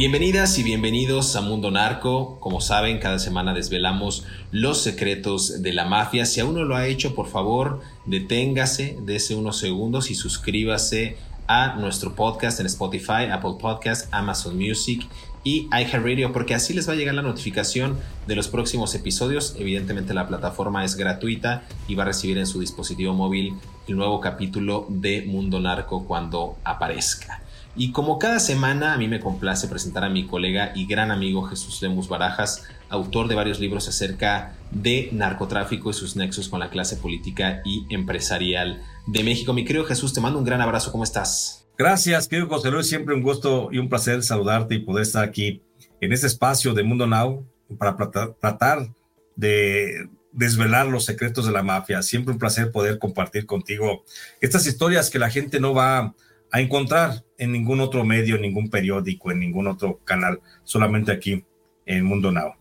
Bienvenidas y bienvenidos a Mundo Narco. Como saben, cada semana desvelamos los secretos de la mafia. Si aún no lo ha hecho, por favor, deténgase, dése unos segundos y suscríbase a nuestro podcast en Spotify, Apple Podcast, Amazon Music y iHeartRadio porque así les va a llegar la notificación de los próximos episodios. Evidentemente la plataforma es gratuita y va a recibir en su dispositivo móvil el nuevo capítulo de Mundo Narco cuando aparezca. Y como cada semana, a mí me complace presentar a mi colega y gran amigo Jesús Lemus Barajas, autor de varios libros acerca de narcotráfico y sus nexos con la clase política y empresarial de México. Mi querido Jesús, te mando un gran abrazo. ¿Cómo estás? Gracias, querido José Luis. Siempre un gusto y un placer saludarte y poder estar aquí en este espacio de Mundo Now para tratar de desvelar los secretos de la mafia. Siempre un placer poder compartir contigo estas historias que la gente no va a encontrar en ningún otro medio, en ningún periódico, en ningún otro canal, solamente aquí en Mundo Now.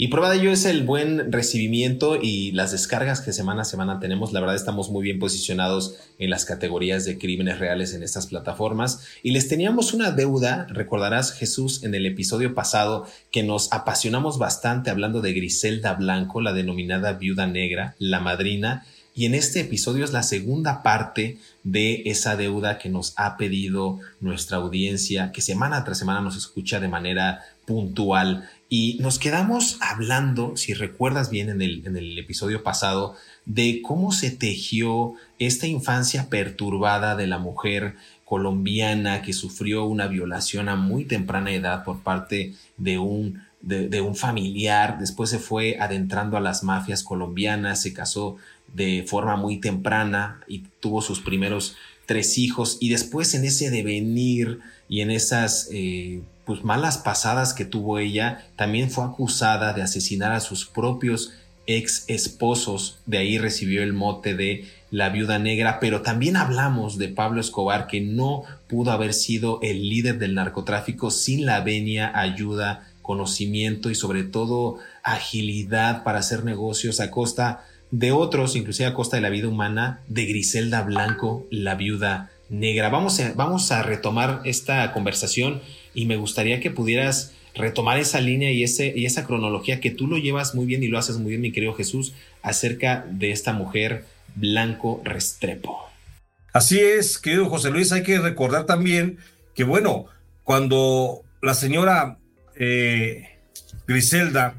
Y prueba de ello es el buen recibimiento y las descargas que semana a semana tenemos. La verdad estamos muy bien posicionados en las categorías de crímenes reales en estas plataformas. Y les teníamos una deuda, recordarás Jesús en el episodio pasado, que nos apasionamos bastante hablando de Griselda Blanco, la denominada viuda negra, la madrina y en este episodio es la segunda parte de esa deuda que nos ha pedido nuestra audiencia, que semana tras semana nos escucha de manera puntual. Y nos quedamos hablando, si recuerdas bien en el, en el episodio pasado, de cómo se tejió esta infancia perturbada de la mujer colombiana que sufrió una violación a muy temprana edad por parte de un, de un familiar, después se fue adentrando a las mafias colombianas, se casó de forma muy temprana y tuvo sus primeros tres hijos. Y después en ese devenir y en esas eh, pues malas pasadas que tuvo ella, también fue acusada de asesinar a sus propios ex esposos, de ahí recibió el mote de la viuda negra, pero también hablamos de Pablo Escobar que no pudo haber sido el líder del narcotráfico sin la venia, ayuda, conocimiento y sobre todo agilidad para hacer negocios a costa de otros, inclusive a costa de la vida humana, de Griselda Blanco, la viuda negra. Vamos a, retomar esta conversación y me gustaría que pudieras retomar esa línea y esa cronología que tú lo llevas muy bien y lo haces muy bien, mi querido Jesús, acerca de esta mujer Blanco Restrepo. Así es, querido José Luis, hay que recordar también que, bueno, cuando la señora eh, Griselda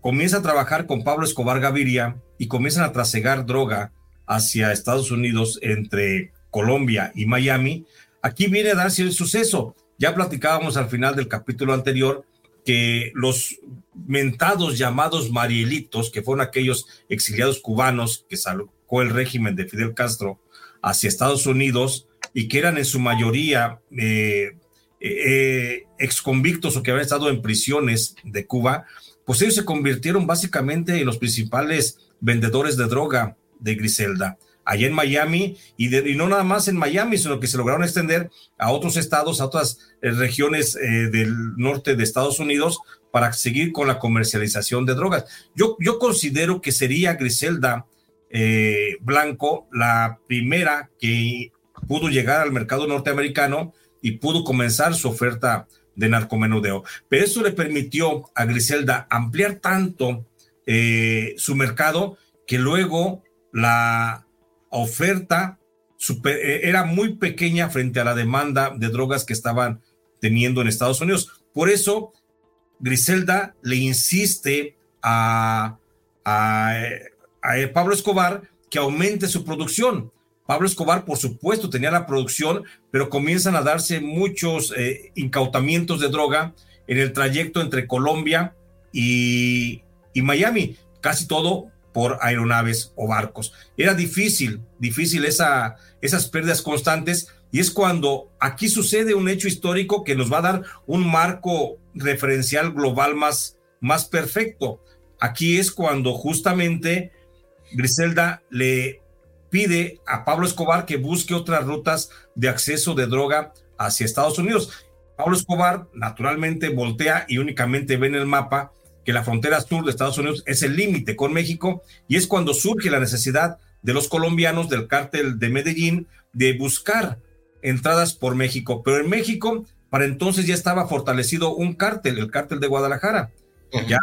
comienza a trabajar con Pablo Escobar Gaviria, y comienzan a trasegar droga hacia Estados Unidos entre Colombia y Miami, aquí viene a darse el suceso. Ya platicábamos al final del capítulo anterior que los mentados llamados Marielitos, que fueron aquellos exiliados cubanos que sacó el régimen de Fidel Castro hacia Estados Unidos y que eran en su mayoría eh, eh, exconvictos o que habían estado en prisiones de Cuba, pues ellos se convirtieron básicamente en los principales vendedores de droga de Griselda allá en Miami y, no nada más en Miami, sino que se lograron extender a otros estados, a otras eh, regiones eh, del norte de Estados Unidos para seguir con la comercialización de drogas. Yo, yo considero que sería Griselda eh, Blanco la primera que pudo llegar al mercado norteamericano y pudo comenzar su oferta de narcomenudeo. Pero eso le permitió a Griselda ampliar tanto eh, su mercado que luego la oferta eh, era muy pequeña frente a la demanda de drogas que estaban teniendo en Estados Unidos. Por eso, Griselda le insiste a, a, Pablo Escobar que aumente su producción. Pablo Escobar, por supuesto, tenía la producción, pero comienzan a darse muchos eh, incautamientos de droga en el trayecto entre Colombia y, y Miami. Casi todo por aeronaves o barcos. Era difícil, difícil esa, esas pérdidas constantes y es cuando aquí sucede un hecho histórico que nos va a dar un marco referencial global más, más perfecto. Aquí es cuando justamente Griselda le pide a Pablo Escobar que busque otras rutas de acceso de droga hacia Estados Unidos. Pablo Escobar naturalmente voltea y únicamente ve en el mapa que la frontera sur de Estados Unidos es el límite con México y es cuando surge la necesidad de los colombianos del cártel de Medellín de buscar entradas por México. Pero en México, para entonces ya estaba fortalecido un cártel, el cártel de Guadalajara. ya,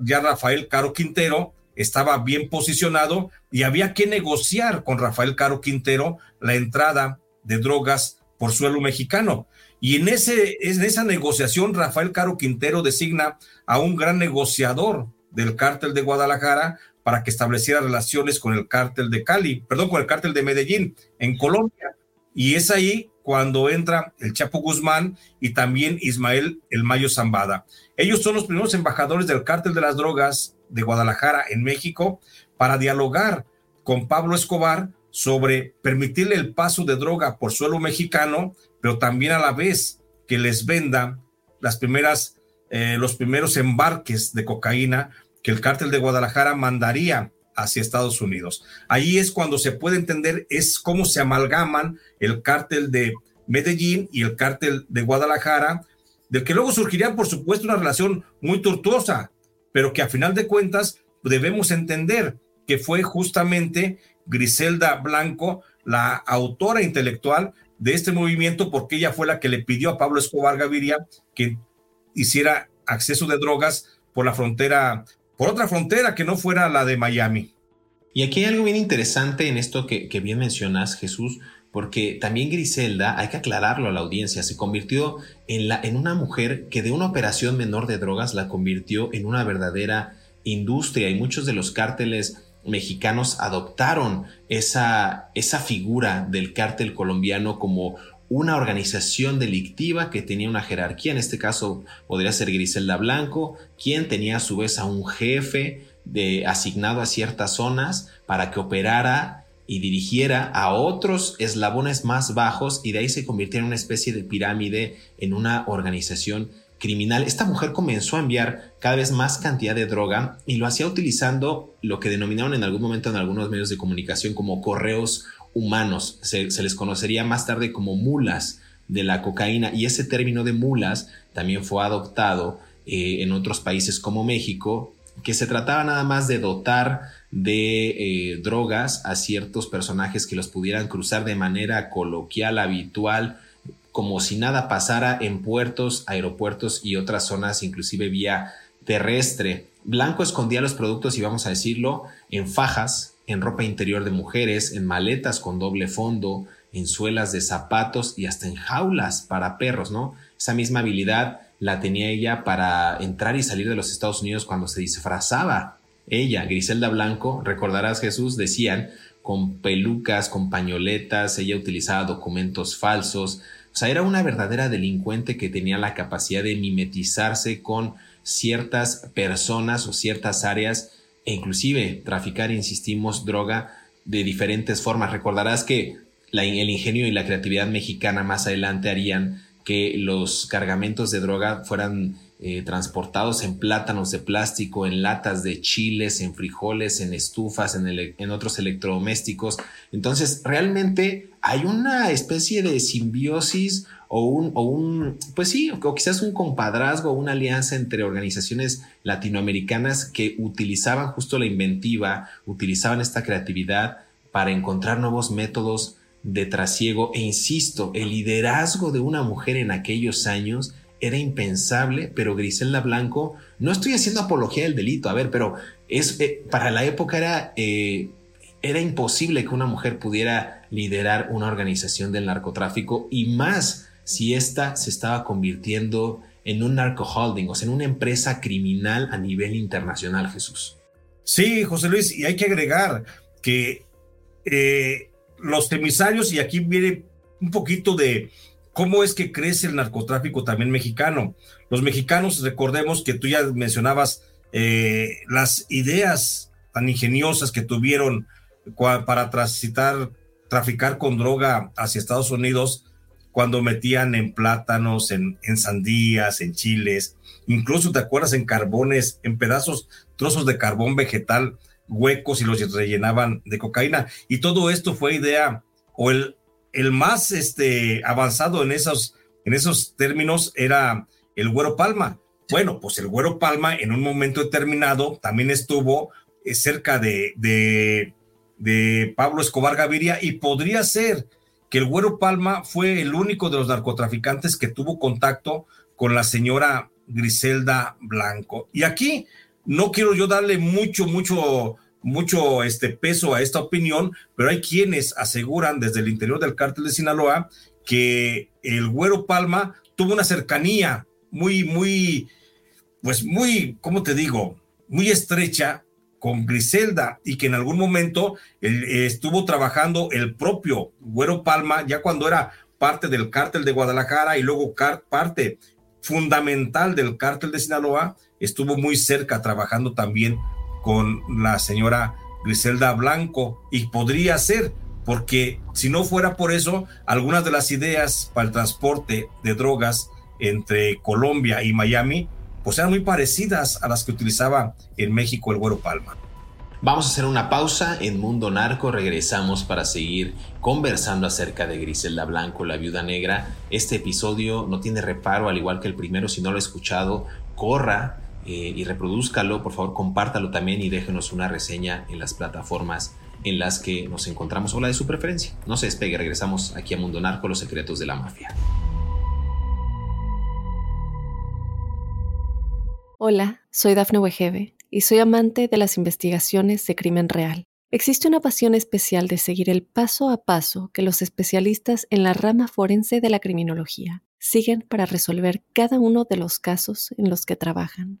ya Rafael Caro Quintero estaba bien posicionado y había que negociar con Rafael Caro Quintero la entrada de drogas por suelo mexicano. Y en, ese, en esa negociación, Rafael Caro Quintero designa a un gran negociador del cártel de Guadalajara para que estableciera relaciones con el cártel de Cali, perdón, con el cártel de Medellín en Colombia. Y es ahí cuando entra el Chapo Guzmán y también Ismael El Mayo Zambada. Ellos son los primeros embajadores del cártel de las drogas de Guadalajara en México para dialogar con Pablo Escobar sobre permitirle el paso de droga por suelo mexicano pero también a la vez que les venda las primeras, eh, los primeros embarques de cocaína que el cártel de Guadalajara mandaría hacia Estados Unidos. Ahí es cuando se puede entender es cómo se amalgaman el cártel de Medellín y el cártel de Guadalajara, del que luego surgiría, por supuesto, una relación muy tortuosa, pero que a final de cuentas debemos entender que fue justamente Griselda Blanco, la autora intelectual de este movimiento porque ella fue la que le pidió a Pablo Escobar Gaviria que hiciera acceso de drogas por la frontera, por otra frontera que no fuera la de Miami. Y aquí hay algo bien interesante en esto que, bien mencionas, Jesús, porque también Griselda, hay que aclararlo a la audiencia, se convirtió en, la, en una mujer que de una operación menor de drogas la convirtió en una verdadera industria y muchos de los cárteles mexicanos adoptaron esa, esa figura del cártel colombiano como una organización delictiva que tenía una jerarquía, en este caso podría ser Griselda Blanco, quien tenía a su vez a un jefe de, asignado a ciertas zonas para que operara y dirigiera a otros eslabones más bajos y de ahí se convirtiera en una especie de pirámide en una organización criminal, esta mujer comenzó a enviar cada vez más cantidad de droga y lo hacía utilizando lo que denominaron en algún momento en algunos medios de comunicación como correos humanos. Se, les conocería más tarde como mulas de la cocaína y ese término de mulas también fue adoptado eh, en otros países como México, que se trataba nada más de dotar de eh, drogas a ciertos personajes que los pudieran cruzar de manera coloquial, habitual, como si nada pasara en puertos, aeropuertos y otras zonas, inclusive vía terrestre. Blanco escondía los productos, y vamos a decirlo, en fajas, en ropa interior de mujeres, en maletas con doble fondo, en suelas de zapatos y hasta en jaulas para perros, ¿no? Esa misma habilidad la tenía ella para entrar y salir de los Estados Unidos cuando se disfrazaba. Ella, Griselda Blanco, recordarás Jesús, decían, con pelucas, con pañoletas, ella utilizaba documentos falsos, o sea, era una verdadera delincuente que tenía la capacidad de mimetizarse con ciertas personas o ciertas áreas e inclusive traficar, insistimos, droga de diferentes formas. Recordarás que el ingenio y la creatividad mexicana más adelante harían que los cargamentos de droga fueran eh, transportados en plátanos de plástico, en latas de chiles, en frijoles, en estufas, en, otros electrodomésticos. Entonces, realmente hay una especie de simbiosis o un, o un, pues sí, o quizás un compadrazgo, una alianza entre organizaciones latinoamericanas que utilizaban justo la inventiva, utilizaban esta creatividad para encontrar nuevos métodos de trasiego. E insisto, el liderazgo de una mujer en aquellos años era impensable, pero Griselda Blanco, no estoy haciendo apología del delito, a ver, pero es, eh, para la época era, eh, era imposible que una mujer pudiera liderar una organización del narcotráfico y más si ésta se estaba convirtiendo en un narcoholding, o sea, en una empresa criminal a nivel internacional, Jesús. Sí, José Luis, y hay que agregar que eh, los emisarios, y aquí viene un poquito de cómo es que crece el narcotráfico también mexicano. Los mexicanos, recordemos que tú ya mencionabas eh, las ideas tan ingeniosas que tuvieron para transitar, traficar con droga hacia Estados Unidos, cuando metían en plátanos, en, en sandías, en chiles, incluso te acuerdas en carbones, en pedazos, trozos de carbón vegetal huecos y los rellenaban de cocaína. Y todo esto fue idea, o el, el más este, avanzado en esos, en esos términos era el Güero Palma. Bueno, pues el Güero Palma en un momento determinado también estuvo eh, cerca de, de, de Pablo Escobar Gaviria y podría ser que el Güero Palma fue el único de los narcotraficantes que tuvo contacto con la señora Griselda Blanco. Y aquí no quiero yo darle mucho, mucho, mucho este peso a esta opinión, pero hay quienes aseguran desde el interior del cártel de Sinaloa que el Güero Palma tuvo una cercanía muy, muy, pues muy, ¿cómo te digo? Muy estrecha con Griselda y que en algún momento estuvo trabajando el propio Güero Palma, ya cuando era parte del cártel de Guadalajara y luego parte fundamental del cártel de Sinaloa, estuvo muy cerca trabajando también con la señora Griselda Blanco y podría ser, porque si no fuera por eso, algunas de las ideas para el transporte de drogas entre Colombia y Miami pues eran muy parecidas a las que utilizaba en México el Güero Palma. Vamos a hacer una pausa en Mundo Narco, regresamos para seguir conversando acerca de Griselda Blanco, la viuda negra. Este episodio no tiene reparo, al igual que el primero, si no lo ha escuchado, corra eh, y reproduzcalo, por favor compártalo también y déjenos una reseña en las plataformas en las que nos encontramos o la de su preferencia. No se despegue, regresamos aquí a Mundo Narco, los secretos de la mafia. Hola, soy Dafne Wegebe y soy amante de las investigaciones de crimen real. Existe una pasión especial de seguir el paso a paso que los especialistas en la rama forense de la criminología siguen para resolver cada uno de los casos en los que trabajan.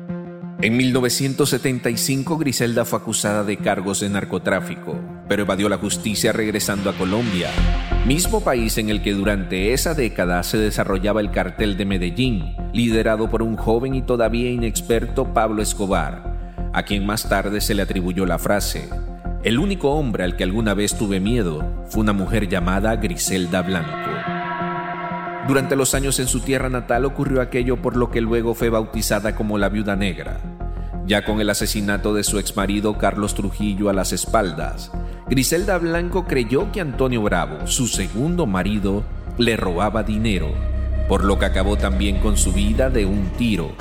En 1975 Griselda fue acusada de cargos de narcotráfico, pero evadió la justicia regresando a Colombia, mismo país en el que durante esa década se desarrollaba el cartel de Medellín, liderado por un joven y todavía inexperto Pablo Escobar, a quien más tarde se le atribuyó la frase, el único hombre al que alguna vez tuve miedo fue una mujer llamada Griselda Blanco. Durante los años en su tierra natal ocurrió aquello por lo que luego fue bautizada como la Viuda Negra. Ya con el asesinato de su exmarido Carlos Trujillo a las espaldas, Griselda Blanco creyó que Antonio Bravo, su segundo marido, le robaba dinero, por lo que acabó también con su vida de un tiro.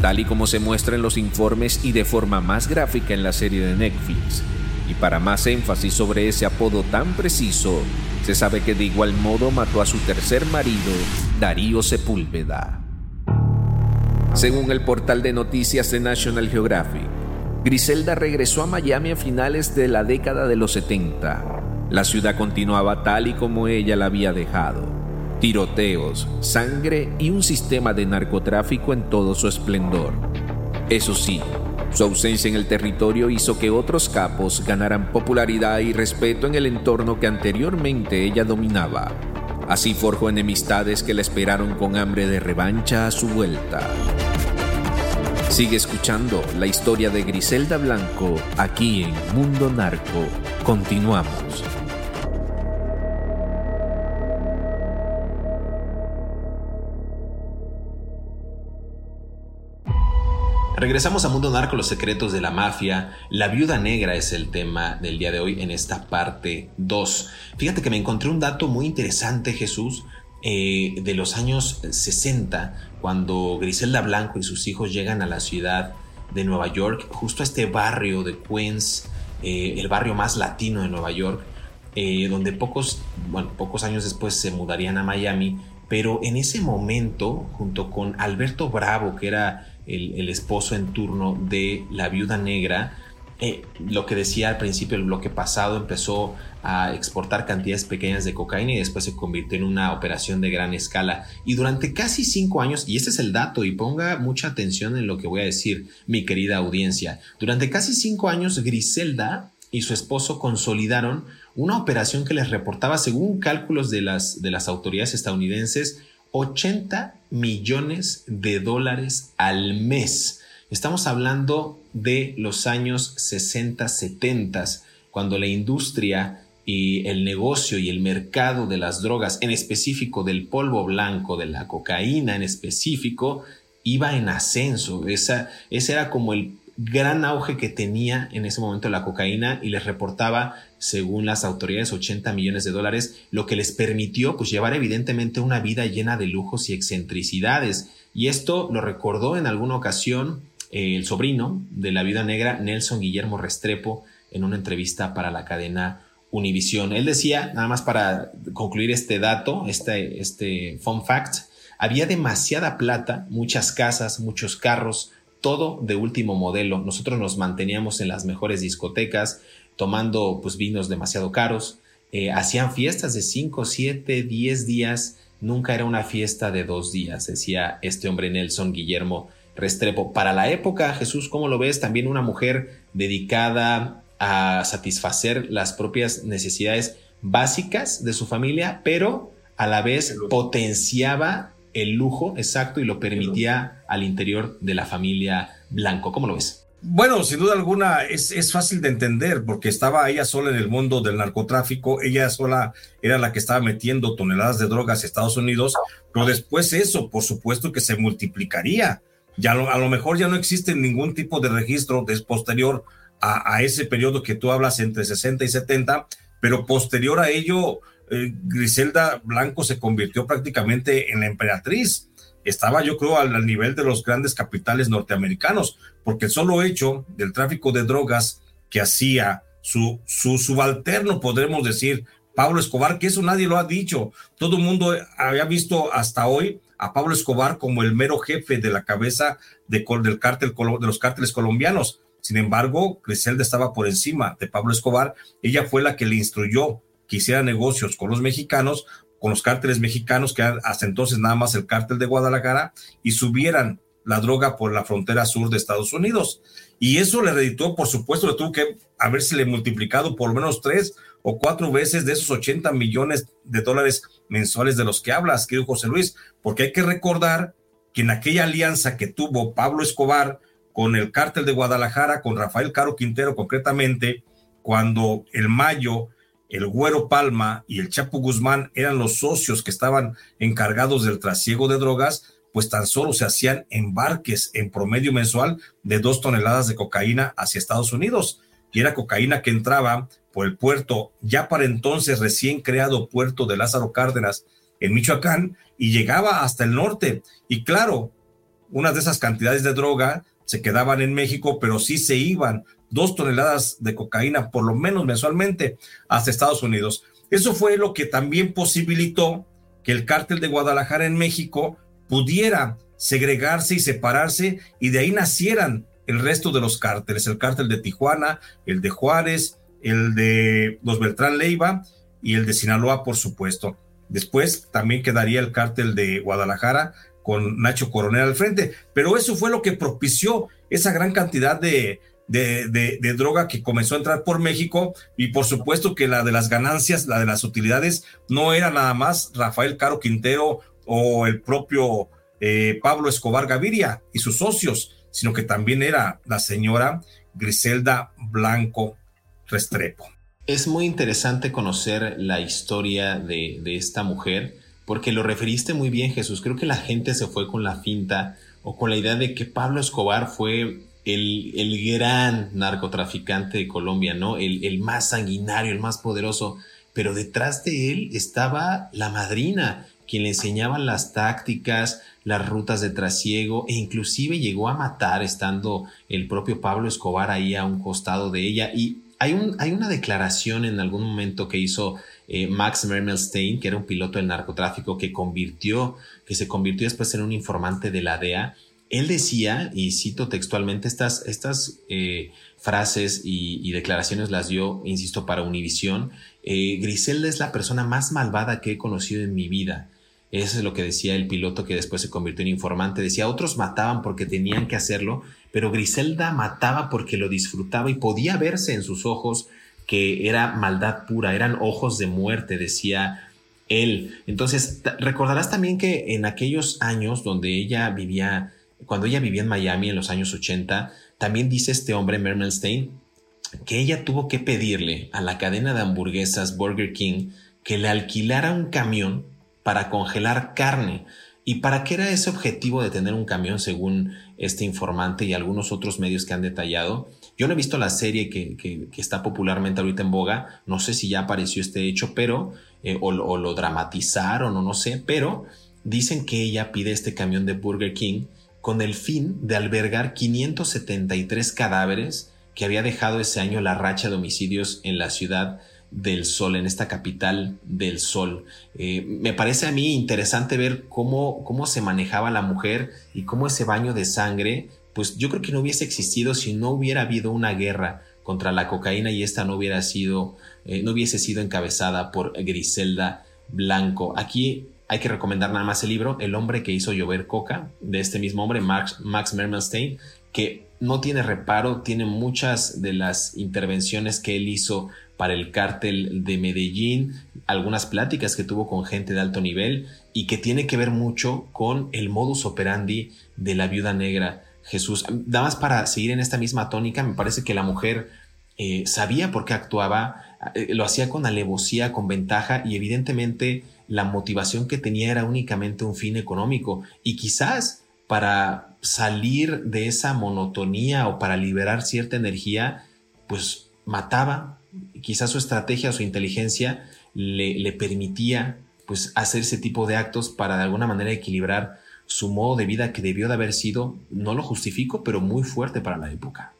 Tal y como se muestra en los informes y de forma más gráfica en la serie de Netflix, y para más énfasis sobre ese apodo tan preciso, se sabe que de igual modo mató a su tercer marido, Darío Sepúlveda. Según el portal de noticias de National Geographic, Griselda regresó a Miami a finales de la década de los 70. La ciudad continuaba tal y como ella la había dejado. Tiroteos, sangre y un sistema de narcotráfico en todo su esplendor. Eso sí, su ausencia en el territorio hizo que otros capos ganaran popularidad y respeto en el entorno que anteriormente ella dominaba. Así forjó enemistades que la esperaron con hambre de revancha a su vuelta. Sigue escuchando la historia de Griselda Blanco aquí en Mundo Narco. Continuamos. Regresamos a Mundo Narco, los secretos de la mafia. La viuda negra es el tema del día de hoy en esta parte 2. Fíjate que me encontré un dato muy interesante, Jesús, eh, de los años 60, cuando Griselda Blanco y sus hijos llegan a la ciudad de Nueva York, justo a este barrio de Queens, eh, el barrio más latino de Nueva York, eh, donde pocos, pocos años después se mudarían a Miami, pero en ese momento, junto con Alberto Bravo, que era el, esposo en turno de la viuda negra, eh, lo que decía al principio el bloque pasado, empezó a exportar cantidades pequeñas de cocaína y después se convirtió en una operación de gran escala. Y durante casi cinco años, y este es el dato, y ponga mucha atención en lo que voy a decir, mi querida audiencia, durante casi cinco años Griselda y su esposo consolidaron una operación que les reportaba, según cálculos de las, de las autoridades estadounidenses, 80 millones de dólares al mes. Estamos hablando de los años 60, 70, cuando la industria y el negocio y el mercado de las drogas, en específico del polvo blanco, de la cocaína en específico, iba en ascenso. Esa, ese era como el gran auge que tenía en ese momento la cocaína y les reportaba, según las autoridades, 80 millones de dólares, lo que les permitió pues llevar evidentemente una vida llena de lujos y excentricidades. Y esto lo recordó en alguna ocasión eh, el sobrino de la vida negra, Nelson Guillermo Restrepo, en una entrevista para la cadena Univisión. Él decía, nada más para concluir este dato, este, este fun fact, había demasiada plata, muchas casas, muchos carros, todo de último modelo. Nosotros nos manteníamos en las mejores discotecas, tomando pues vinos demasiado caros. Eh, hacían fiestas de 5, 7, 10 días. Nunca era una fiesta de dos días, decía este hombre Nelson Guillermo Restrepo. Para la época, Jesús, ¿cómo lo ves? También una mujer dedicada a satisfacer las propias necesidades básicas de su familia, pero a la vez potenciaba el lujo exacto y lo permitía al interior de la familia Blanco. ¿Cómo lo ves? Bueno, sin duda alguna es, es, fácil de entender porque estaba ella sola en el mundo del narcotráfico, ella sola era la que estaba metiendo toneladas de drogas a Estados Unidos, pero después eso, por supuesto que se multiplicaría. Ya a lo mejor ya no existe ningún tipo de registro de posterior a, a ese periodo que tú hablas entre 60 y 70, pero posterior a ello eh, Griselda Blanco se convirtió prácticamente en la emperatriz. Estaba, yo creo, al, nivel de los grandes capitales norteamericanos, porque el solo hecho del tráfico de drogas que hacía su, su subalterno, podremos decir, Pablo Escobar, que eso nadie lo ha dicho. Todo el mundo había visto hasta hoy a Pablo Escobar como el mero jefe de la cabeza de, del cártel, de los cárteles colombianos. Sin embargo, Griselda estaba por encima de Pablo Escobar. Ella fue la que le instruyó que hiciera negocios con los mexicanos, con los cárteles mexicanos, que hasta entonces nada más el cártel de Guadalajara, y subieran la droga por la frontera sur de Estados Unidos. Y eso le reditó, por supuesto, le tuvo que haberse multiplicado por lo menos tres o cuatro veces de esos 80 millones de dólares mensuales de los que hablas, querido José Luis, porque hay que recordar que en aquella alianza que tuvo Pablo Escobar con el cártel de Guadalajara, con Rafael Caro Quintero concretamente, cuando el mayo el Güero Palma y el Chapo Guzmán eran los socios que estaban encargados del trasiego de drogas, pues tan solo se hacían embarques en promedio mensual de dos toneladas de cocaína hacia Estados Unidos. Y era cocaína que entraba por el puerto, ya para entonces recién creado puerto de Lázaro Cárdenas en Michoacán, y llegaba hasta el norte. Y claro, unas de esas cantidades de droga se quedaban en México, pero sí se iban dos toneladas de cocaína por lo menos mensualmente hasta Estados Unidos. Eso fue lo que también posibilitó que el cártel de Guadalajara en México pudiera segregarse y separarse y de ahí nacieran el resto de los cárteles, el cártel de Tijuana, el de Juárez, el de los Beltrán Leiva y el de Sinaloa, por supuesto. Después también quedaría el cártel de Guadalajara con Nacho Coronel al frente, pero eso fue lo que propició esa gran cantidad de, de, droga que comenzó a entrar por México y por supuesto que la de las ganancias, la de las utilidades, no era nada más Rafael Caro Quintero o el propio eh, Pablo Escobar Gaviria y sus socios, sino que también era la señora Griselda Blanco Restrepo. Es muy interesante conocer la historia de, de esta mujer, porque lo referiste muy bien, Jesús. Creo que la gente se fue con la finta o con la idea de que Pablo Escobar fue el, el gran narcotraficante de Colombia, ¿no? El, el más sanguinario, el más poderoso, pero detrás de él estaba la madrina, quien le enseñaba las tácticas, las rutas de trasiego e inclusive llegó a matar estando el propio Pablo Escobar ahí a un costado de ella. Y hay, un, hay una declaración en algún momento que hizo eh, Max Mermelstein, que era un piloto del narcotráfico que convirtió, que se convirtió después en un informante de la DEA. Él decía, y cito textualmente, estas, estas eh, frases y, declaraciones las dio, insisto, para Univisión. Eh, Griselda es la persona más malvada que he conocido en mi vida. Eso es lo que decía el piloto que después se convirtió en informante. Decía, otros mataban porque tenían que hacerlo, pero Griselda mataba porque lo disfrutaba y podía verse en sus ojos que era maldad pura, eran ojos de muerte, decía él. Entonces, recordarás también que en aquellos años donde ella vivía, cuando ella vivía en Miami en los años 80, también dice este hombre, Mermelstein, que ella tuvo que pedirle a la cadena de hamburguesas Burger King que le alquilara un camión para congelar carne. ¿Y para qué era ese objetivo de tener un camión según este informante y algunos otros medios que han detallado? Yo no he visto la serie que, está popularmente ahorita en boga, no sé si ya apareció este hecho, pero, eh, o, lo dramatizaron o no sé, pero dicen que ella pide este camión de Burger King con el fin de albergar 573 cadáveres que había dejado ese año la racha de homicidios en la ciudad del sol, en esta capital del sol. Eh, me parece a mí interesante ver cómo, cómo se manejaba la mujer y cómo ese baño de sangre, pues yo creo que no hubiese existido si no hubiera habido una guerra contra la cocaína y esta no hubiera sido, eh, no hubiese sido encabezada por Griselda Blanco. Aquí hay que recomendar nada más el libro El hombre que hizo llover coca, de este mismo hombre, Max, Max Mermelstein, que no tiene reparo, tiene muchas de las intervenciones que él hizo para el cártel de Medellín, algunas pláticas que tuvo con gente de alto nivel y que tiene que ver mucho con el modus operandi de la viuda negra. Jesús, nada más para seguir en esta misma tónica, me parece que la mujer eh, sabía por qué actuaba, eh, lo hacía con alevosía, con ventaja y evidentemente la motivación que tenía era únicamente un fin económico y quizás para salir de esa monotonía o para liberar cierta energía, pues mataba, quizás su estrategia, su inteligencia le, le permitía pues hacer ese tipo de actos para de alguna manera equilibrar su modo de vida que debió de haber sido, no lo justifico, pero muy fuerte para la época.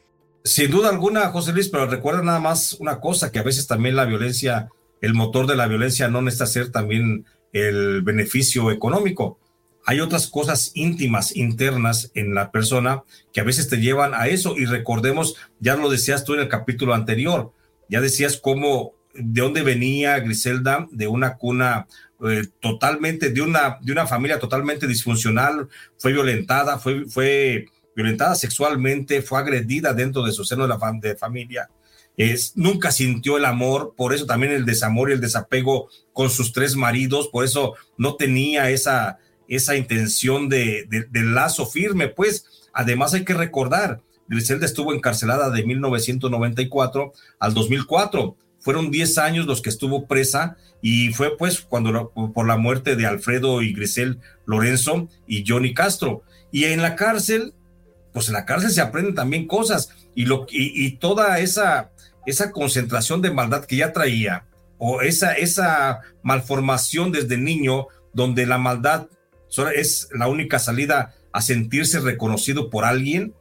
Sin duda alguna, José Luis, pero recuerda nada más una cosa, que a veces también la violencia, el motor de la violencia no necesita ser también el beneficio económico. Hay otras cosas íntimas, internas en la persona que a veces te llevan a eso. Y recordemos, ya lo decías tú en el capítulo anterior, ya decías cómo, de dónde venía Griselda, de una cuna eh, totalmente, de una, de una familia totalmente disfuncional, fue violentada, fue, fue violentada sexualmente, fue agredida dentro de su seno de la familia. Es, nunca sintió el amor, por eso también el desamor y el desapego con sus tres maridos, por eso no tenía esa, esa intención de, de, de lazo firme, pues además hay que recordar, Griselda estuvo encarcelada de 1994 al 2004. Fueron 10 años los que estuvo presa y fue pues cuando por la muerte de Alfredo y Grisel Lorenzo y Johnny Castro. Y en la cárcel, pues en la cárcel se aprenden también cosas y, lo, y, toda esa, esa concentración de maldad que ya traía o esa, esa malformación desde niño donde la maldad es la única salida a sentirse reconocido por alguien,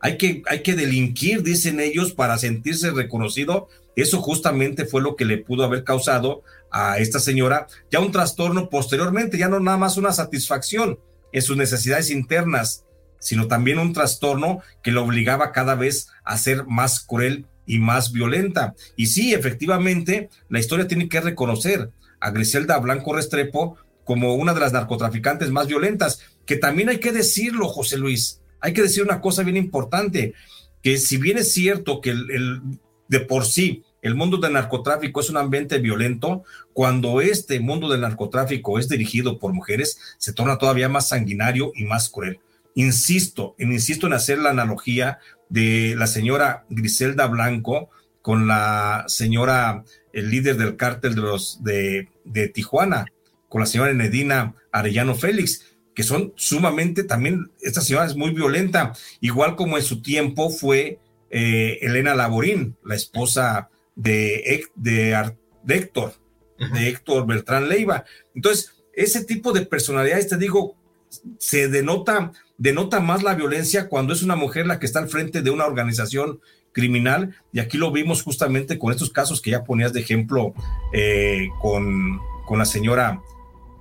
hay que, hay que delinquir, dicen ellos, para sentirse reconocido. Eso justamente fue lo que le pudo haber causado a esta señora ya un trastorno posteriormente, ya no nada más una satisfacción en sus necesidades internas, sino también un trastorno que lo obligaba cada vez a ser más cruel y más violenta. Y sí, efectivamente, la historia tiene que reconocer a Griselda Blanco Restrepo como una de las narcotraficantes más violentas, que también hay que decirlo, José Luis, hay que decir una cosa bien importante, que si bien es cierto que el, de por sí el mundo del narcotráfico es un ambiente violento, cuando este mundo del narcotráfico es dirigido por mujeres, se torna todavía más sanguinario y más cruel. Insisto, insisto en hacer la analogía de la señora Griselda Blanco con la señora, el líder del cártel de los de, de Tijuana, con la señora Nedina Arellano Félix que son sumamente también, esta señora es muy violenta, igual como en su tiempo fue eh, Elena Laborín, la esposa de, de, de Héctor, de Héctor Beltrán Leiva. Entonces, ese tipo de personalidades, te digo, se denota, denota más la violencia cuando es una mujer la que está al frente de una organización criminal, y aquí lo vimos justamente con estos casos que ya ponías de ejemplo eh, con, con la señora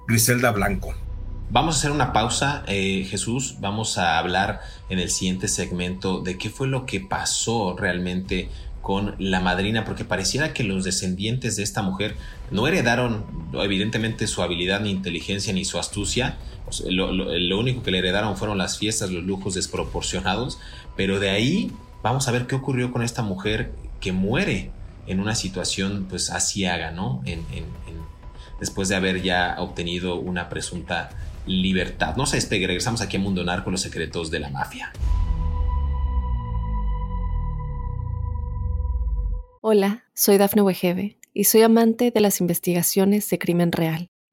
Griselda Blanco. Vamos a hacer una pausa, eh, Jesús. Vamos a hablar en el siguiente segmento de qué fue lo que pasó realmente con la madrina, porque pareciera que los descendientes de esta mujer no heredaron evidentemente su habilidad, ni inteligencia, ni su astucia. Lo, único que le heredaron fueron las fiestas, los lujos desproporcionados, pero de ahí vamos a ver qué ocurrió con esta mujer que muere en una situación pues asiaga, ¿no? Después de haber ya obtenido una presunta libertad. No se despegue, regresamos aquí a Mundo Narco, los secretos de la mafia. Hola, soy Dafne Wegebe y soy amante de las investigaciones de crimen real.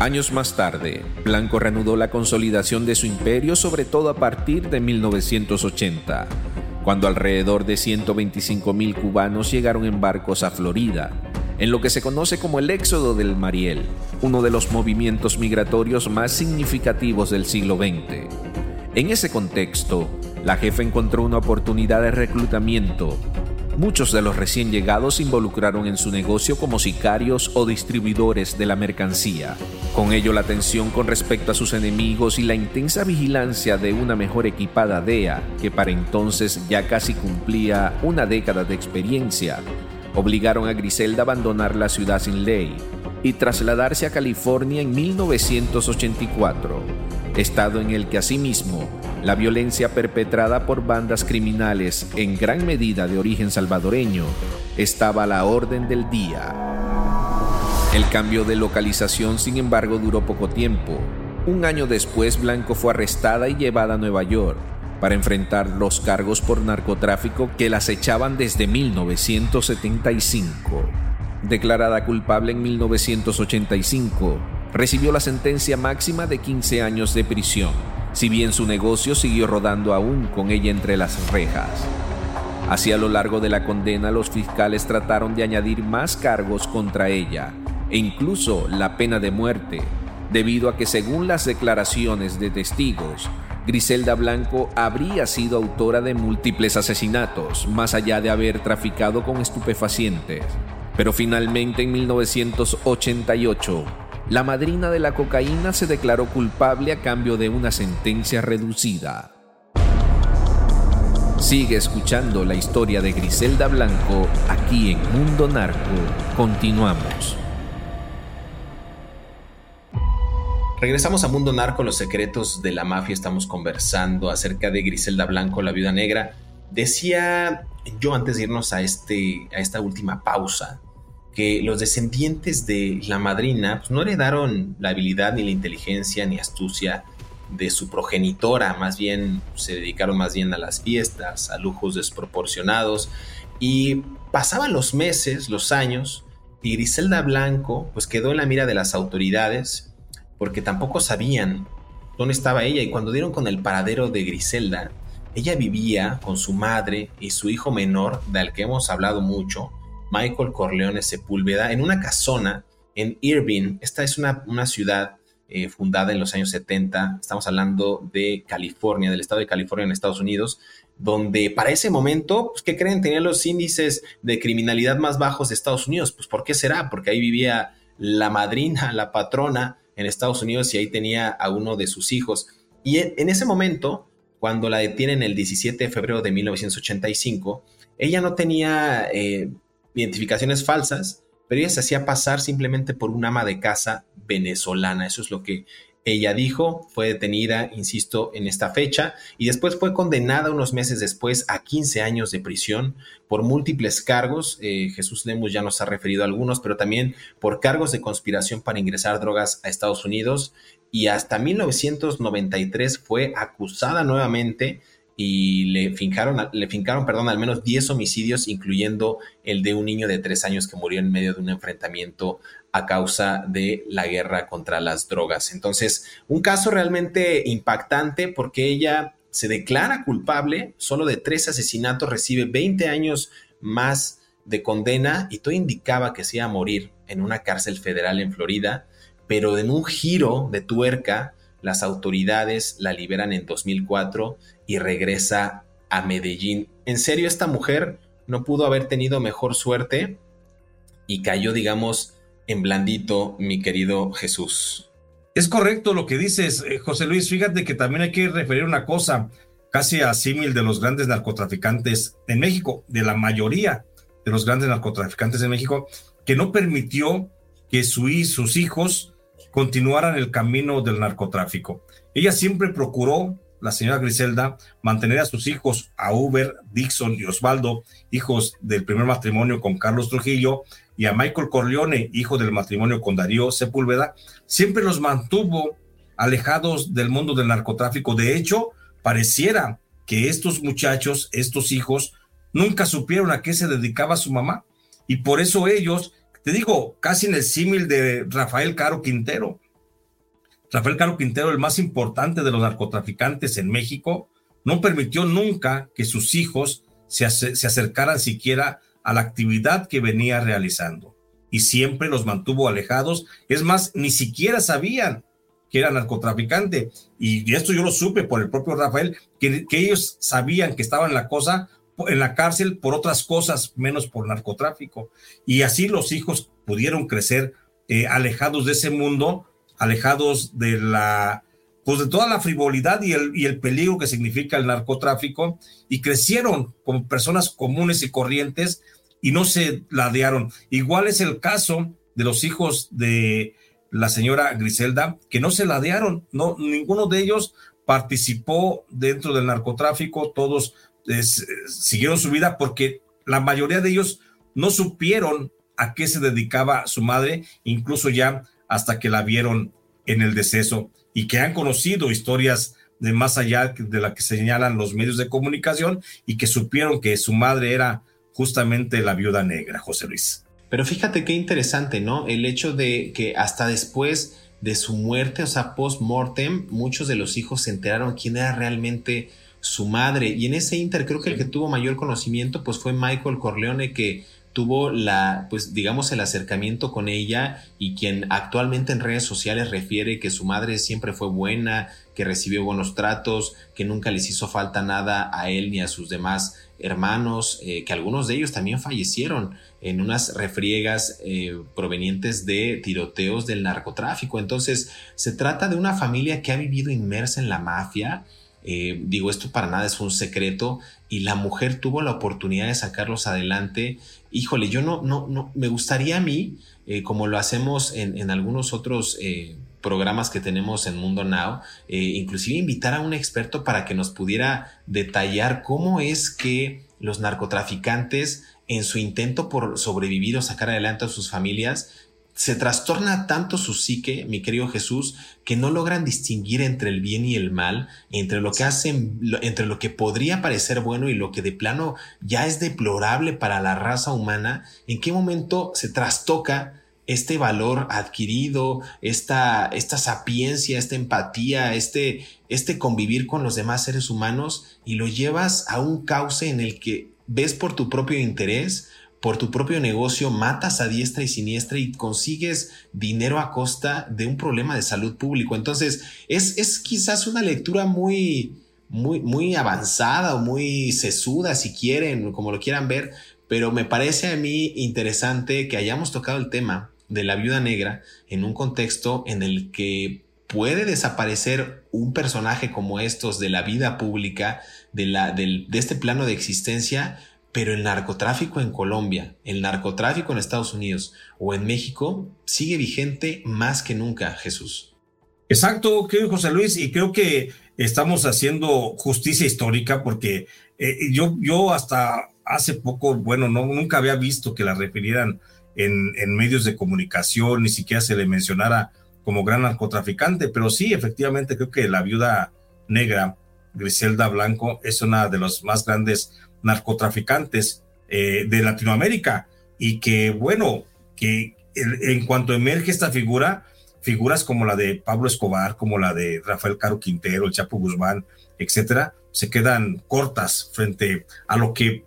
Años más tarde, Blanco reanudó la consolidación de su imperio, sobre todo a partir de 1980 cuando alrededor de 125 mil cubanos llegaron en barcos a Florida, en lo que se conoce como el éxodo del Mariel, uno de los movimientos migratorios más significativos del siglo XX. En ese contexto, la jefa encontró una oportunidad de reclutamiento Muchos de los recién llegados se involucraron en su negocio como sicarios o distribuidores de la mercancía. Con ello la tensión con respecto a sus enemigos y la intensa vigilancia de una mejor equipada DEA, que para entonces ya casi cumplía una década de experiencia, obligaron a Griselda a abandonar la ciudad sin ley y trasladarse a California en 1984, estado en el que asimismo la violencia perpetrada por bandas criminales, en gran medida de origen salvadoreño, estaba a la orden del día. El cambio de localización, sin embargo, duró poco tiempo. Un año después, Blanco fue arrestada y llevada a Nueva York para enfrentar los cargos por narcotráfico que las echaban desde 1975. Declarada culpable en 1985, recibió la sentencia máxima de 15 años de prisión si bien su negocio siguió rodando aún con ella entre las rejas. Hacia lo largo de la condena los fiscales trataron de añadir más cargos contra ella e incluso la pena de muerte, debido a que según las declaraciones de testigos, Griselda Blanco habría sido autora de múltiples asesinatos, más allá de haber traficado con estupefacientes. Pero finalmente en 1988, la madrina de la cocaína se declaró culpable a cambio de una sentencia reducida. Sigue escuchando la historia de Griselda Blanco aquí en Mundo Narco. Continuamos. Regresamos a Mundo Narco, los secretos de la mafia. Estamos conversando acerca de Griselda Blanco, la viuda negra. Decía yo antes de irnos a, este, a esta última pausa que los descendientes de la madrina pues, no heredaron la habilidad ni la inteligencia ni astucia de su progenitora, más bien se dedicaron más bien a las fiestas, a lujos desproporcionados. Y pasaban los meses, los años y Griselda Blanco pues quedó en la mira de las autoridades porque tampoco sabían dónde estaba ella. Y cuando dieron con el paradero de Griselda, ella vivía con su madre y su hijo menor, del que hemos hablado mucho, Michael Corleone Sepúlveda en una casona en Irving. Esta es una, una ciudad eh, fundada en los años 70. Estamos hablando de California, del estado de California en Estados Unidos, donde para ese momento, pues, ¿qué creen? Tenía los índices de criminalidad más bajos de Estados Unidos. Pues, ¿por qué será? Porque ahí vivía la madrina, la patrona en Estados Unidos y ahí tenía a uno de sus hijos. Y en ese momento, cuando la detienen el 17 de febrero de 1985, ella no tenía eh, identificaciones falsas, pero ella se hacía pasar simplemente por un ama de casa venezolana. Eso es lo que ella dijo, fue detenida, insisto, en esta fecha y después fue condenada unos meses después a 15 años de prisión por múltiples cargos. Eh, Jesús Lemus ya nos ha referido a algunos, pero también por cargos de conspiración para ingresar drogas a Estados Unidos y hasta 1993 fue acusada nuevamente y le fincaron, le fincaron perdón, al menos 10 homicidios, incluyendo el de un niño de 3 años que murió en medio de un enfrentamiento a causa de la guerra contra las drogas. Entonces, un caso realmente impactante porque ella se declara culpable solo de tres asesinatos, recibe 20 años más de condena y todo indicaba que se iba a morir en una cárcel federal en Florida, pero en un giro de tuerca, las autoridades la liberan en 2004 y regresa a Medellín. En serio, esta mujer no pudo haber tenido mejor suerte y cayó, digamos, en blandito, mi querido Jesús. Es correcto lo que dices, eh, José Luis. Fíjate que también hay que referir una cosa, casi a de los grandes narcotraficantes en México, de la mayoría de los grandes narcotraficantes en México, que no permitió que su, sus hijos continuaran el camino del narcotráfico. Ella siempre procuró la señora Griselda mantener a sus hijos, a Uber, Dixon y Osvaldo, hijos del primer matrimonio con Carlos Trujillo, y a Michael Corleone, hijo del matrimonio con Darío Sepúlveda, siempre los mantuvo alejados del mundo del narcotráfico. De hecho, pareciera que estos muchachos, estos hijos, nunca supieron a qué se dedicaba su mamá. Y por eso ellos, te digo, casi en el símil de Rafael Caro Quintero, Rafael Caro Quintero, el más importante de los narcotraficantes en México, no permitió nunca que sus hijos se, acercaran siquiera a la actividad que venía realizando y siempre los mantuvo alejados. Es más, ni siquiera sabían que era narcotraficante. Y esto yo lo supe por el propio Rafael, que, ellos sabían que estaban en la cosa, en la cárcel por otras cosas, menos por narcotráfico. Y así los hijos pudieron crecer eh, alejados de ese mundo alejados de la, pues de toda la frivolidad y el, y el peligro que significa el narcotráfico y crecieron como personas comunes y corrientes y no se ladearon. Igual es el caso de los hijos de la señora Griselda, que no se ladearon, no, ninguno de ellos participó dentro del narcotráfico, todos siguieron su vida porque la mayoría de ellos no supieron a qué se dedicaba su madre, incluso ya hasta que la vieron en el deceso y que han conocido historias de más allá de la que señalan los medios de comunicación y que supieron que su madre era justamente la viuda negra, José Luis. Pero fíjate qué interesante, ¿no? El hecho de que hasta después de su muerte, o sea, post-mortem, muchos de los hijos se enteraron quién era realmente su madre. Y en ese inter, creo que el que tuvo mayor conocimiento, pues fue Michael Corleone, que tuvo la, pues digamos, el acercamiento con ella y quien actualmente en redes sociales refiere que su madre siempre fue buena, que recibió buenos tratos, que nunca les hizo falta nada a él ni a sus demás hermanos, eh, que algunos de ellos también fallecieron en unas refriegas eh, provenientes de tiroteos del narcotráfico. Entonces, se trata de una familia que ha vivido inmersa en la mafia, eh, digo, esto para nada es un secreto y la mujer tuvo la oportunidad de sacarlos adelante. Híjole, yo no, no, no, me gustaría a mí, eh, como lo hacemos en, algunos otros eh, programas que tenemos en Mundo Now, inclusive invitar a un experto para que nos pudiera detallar cómo es que los narcotraficantes en su intento por sobrevivir o sacar adelante a sus familias se trastorna tanto su psique, mi querido Jesús, que no logran distinguir entre el bien y el mal, entre lo que hacen, entre lo que podría parecer bueno y lo que de plano ya es deplorable para la raza humana, en qué momento se trastoca este valor adquirido, esta, esta sapiencia, esta empatía, este, este convivir con los demás seres humanos y lo llevas a un cauce en el que ves por tu propio interés, por tu propio negocio matas a diestra y siniestra y consigues dinero a costa de un problema de salud público. Entonces, es, es quizás una lectura muy, muy, muy avanzada o muy sesuda, si quieren, como lo quieran ver, pero me parece a mí interesante que hayamos tocado el tema de la viuda negra en un contexto en el que puede desaparecer un personaje como estos de la vida pública, de, la, de este plano de existencia, pero el narcotráfico en Colombia, el narcotráfico en Estados Unidos o en México sigue vigente más que nunca, Jesús. Exacto, querido José Luis, y creo que estamos haciendo justicia histórica porque eh, yo, yo hasta hace poco, bueno, no, nunca había visto que la refirieran en, en, medios de comunicación, ni siquiera se le mencionara como gran narcotraficante, pero sí, efectivamente, creo que la viuda negra, Griselda Blanco, es una de los más grandes narcotraficantes eh, de Latinoamérica y que, bueno, que en cuanto emerge esta figura, figuras como la de Pablo Escobar, como la de Rafael Caro Quintero, el Chapo Guzmán, etcétera, se quedan cortas frente a lo que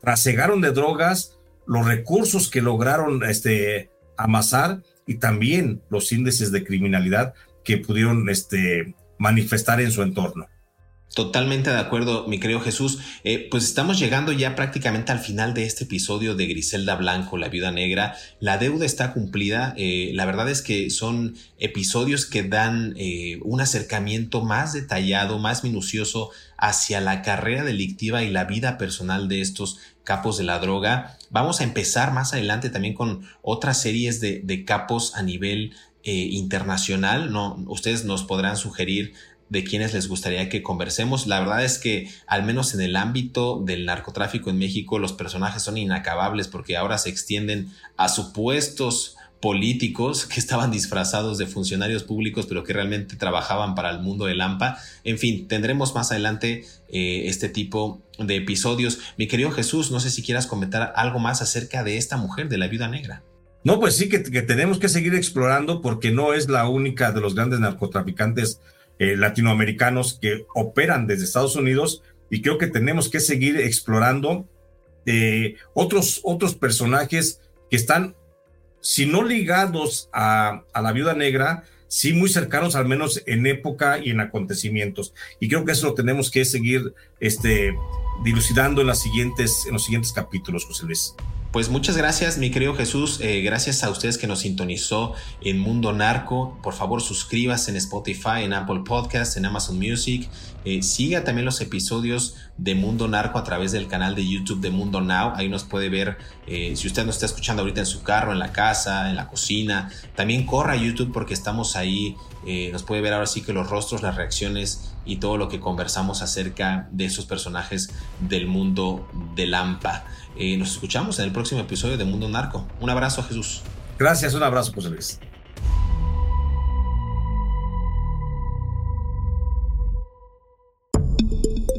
trasegaron de drogas, los recursos que lograron este, amasar y también los índices de criminalidad que pudieron este, manifestar en su entorno. Totalmente de acuerdo, mi querido Jesús. Eh, pues estamos llegando ya prácticamente al final de este episodio de Griselda Blanco, la viuda negra. La deuda está cumplida. Eh, la verdad es que son episodios que dan eh, un acercamiento más detallado, más minucioso hacia la carrera delictiva y la vida personal de estos capos de la droga. Vamos a empezar más adelante también con otras series de, de capos a nivel internacional. No, ustedes nos podrán sugerir de quienes les gustaría que conversemos. La verdad es que al menos en el ámbito del narcotráfico en México los personajes son inacabables porque ahora se extienden a supuestos políticos que estaban disfrazados de funcionarios públicos pero que realmente trabajaban para el mundo del AMPA. En fin, tendremos más adelante eh, este tipo de episodios. Mi querido Jesús, no sé si quieras comentar algo más acerca de esta mujer, de la viuda negra. No, pues sí, que, que tenemos que seguir explorando porque no es la única de los grandes narcotraficantes eh, latinoamericanos que operan desde Estados Unidos y creo que tenemos que seguir explorando eh, otros, otros personajes que están, si no ligados a, la viuda negra, sí muy cercanos al menos en época y en acontecimientos. Y creo que eso lo tenemos que seguir este, dilucidando en, siguientes, en los siguientes capítulos, José Luis. Pues muchas gracias, mi querido Jesús. Eh, gracias a ustedes que nos sintonizó en Mundo Narco. Por favor, suscríbase en Spotify, en Apple Podcasts, en Amazon Music. Eh, siga también los episodios de Mundo Narco a través del canal de YouTube de Mundo Now. Ahí nos puede ver eh, si usted nos está escuchando ahorita en su carro, en la casa, en la cocina. También corra a YouTube porque estamos ahí. nos puede ver ahora sí que los rostros, las reacciones y todo lo que conversamos acerca de esos personajes del mundo del AMPA. Eh, nos escuchamos en el próximo episodio de Mundo Narco. Un abrazo, Jesús. Gracias, un abrazo, José Luis.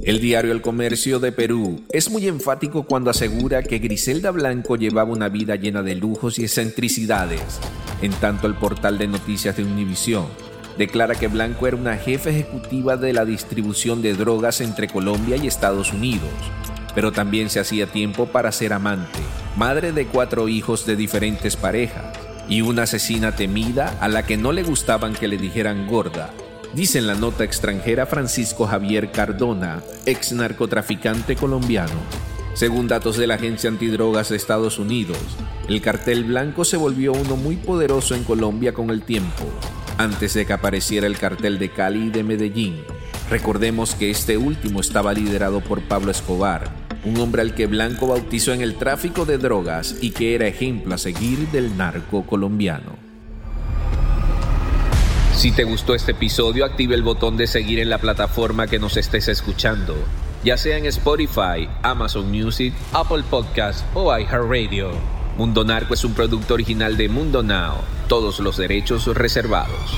El diario El Comercio de Perú es muy enfático cuando asegura que Griselda Blanco llevaba una vida llena de lujos y excentricidades. En tanto, el portal de noticias de Univisión declara que Blanco era una jefe ejecutiva de la distribución de drogas entre Colombia y Estados Unidos pero también se hacía tiempo para ser amante, madre de cuatro hijos de diferentes parejas y una asesina temida a la que no le gustaban que le dijeran gorda. Dice en la nota extranjera Francisco Javier Cardona, ex narcotraficante colombiano. Según datos de la Agencia Antidrogas de Estados Unidos, el cartel blanco se volvió uno muy poderoso en Colombia con el tiempo, antes de que apareciera el cartel de Cali y de Medellín. Recordemos que este último estaba liderado por Pablo Escobar, un hombre al que Blanco bautizó en el tráfico de drogas y que era ejemplo a seguir del narco colombiano. Si te gustó este episodio, active el botón de seguir en la plataforma que nos estés escuchando, ya sea en Spotify, Amazon Music, Apple Podcasts o iHeartRadio. Mundo Narco es un producto original de Mundo Now, todos los derechos reservados.